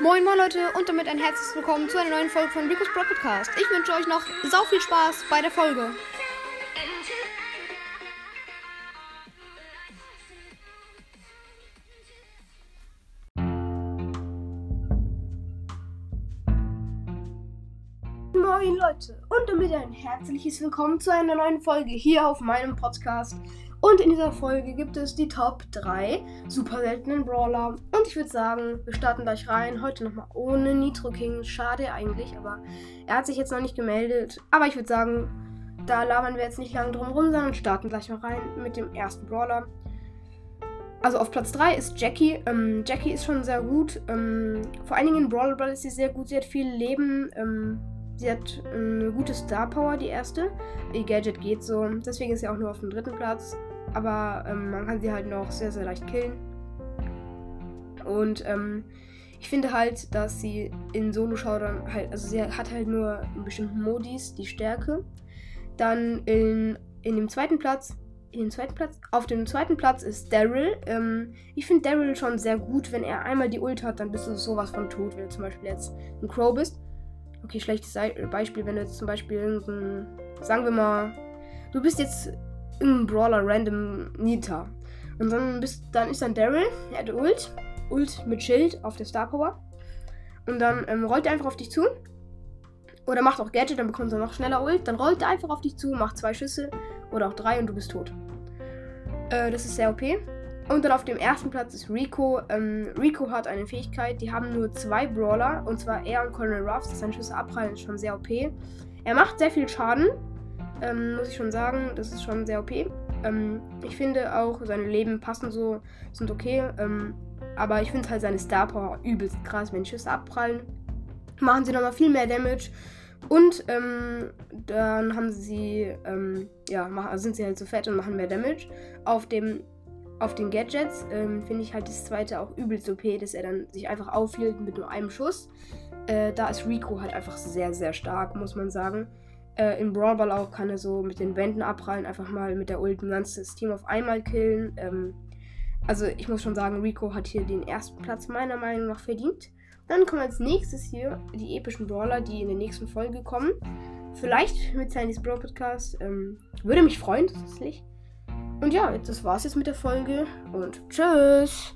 Moin moin Leute und damit ein herzliches Willkommen zu einer neuen Folge von Rico's Pro Podcast. Ich wünsche euch noch sau viel Spaß bei der Folge. Moin Leute und damit ein herzliches Willkommen zu einer neuen Folge hier auf meinem Podcast. Und in dieser Folge gibt es die Top 3 super seltenen Brawler. Und ich würde sagen, wir starten gleich rein. Heute nochmal ohne Nitro King. Schade eigentlich, aber er hat sich jetzt noch nicht gemeldet. Aber ich würde sagen, da labern wir jetzt nicht lange drum rum, sondern starten gleich mal rein mit dem ersten Brawler. Also auf Platz 3 ist Jackie. Ähm, Jackie ist schon sehr gut. Ähm, vor allen Dingen in Brawl Ball ist sie sehr gut. Sie hat viel Leben. Ähm, Sie hat eine gute Star Power, die erste. Ihr Gadget geht so. Deswegen ist sie auch nur auf dem dritten Platz. Aber ähm, man kann sie halt noch sehr, sehr leicht killen. Und ähm, ich finde halt, dass sie in Solo-Showdown halt, also sie hat halt nur in bestimmten Modis die Stärke. Dann in, in dem zweiten Platz, in dem zweiten Platz, auf dem zweiten Platz ist Daryl. Ähm, ich finde Daryl schon sehr gut. Wenn er einmal die Ult hat, dann bist du sowas von tot, wenn du zum Beispiel jetzt ein Crow bist. Okay, schlechtes Beispiel, wenn du jetzt zum Beispiel irgendein, sagen wir mal, du bist jetzt irgendein Brawler random Nita. Und dann, bist, dann ist dann Daryl, er hat Ult, Ult mit Schild auf der Star Power. Und dann ähm, rollt er einfach auf dich zu. Oder macht auch Gadget, dann bekommt er noch schneller Ult. Dann rollt er einfach auf dich zu, macht zwei Schüsse oder auch drei und du bist tot. Äh, das ist sehr OP. Und dann auf dem ersten Platz ist Rico. Ähm, Rico hat eine Fähigkeit, die haben nur zwei Brawler, und zwar er und Colonel Ruffs. Seine Schüsse abprallen ist schon sehr OP. Er macht sehr viel Schaden, ähm, muss ich schon sagen. Das ist schon sehr OP. Ähm, ich finde auch, seine Leben passen so, sind okay. Ähm, aber ich finde halt seine Star Power übelst krass, wenn Schüsse abprallen. Machen sie nochmal viel mehr Damage. Und ähm, dann haben sie, ähm, ja, machen, sind sie halt so fett und machen mehr Damage. Auf dem auf den Gadgets ähm, finde ich halt das zweite auch übelst OP, dass er dann sich einfach aufhielt mit nur einem Schuss. Äh, da ist Rico halt einfach sehr, sehr stark, muss man sagen. Äh, Im Brawl Ball auch kann er so mit den Wänden abprallen, einfach mal mit der Ult ein ganzes Team auf einmal killen. Ähm, also ich muss schon sagen, Rico hat hier den ersten Platz meiner Meinung nach verdient. Dann kommen als nächstes hier die epischen Brawler, die in der nächsten Folge kommen. Vielleicht mit Chinese Brawl Podcast. Ähm, würde mich freuen, tatsächlich. Und ja, das war's jetzt mit der Folge und tschüss.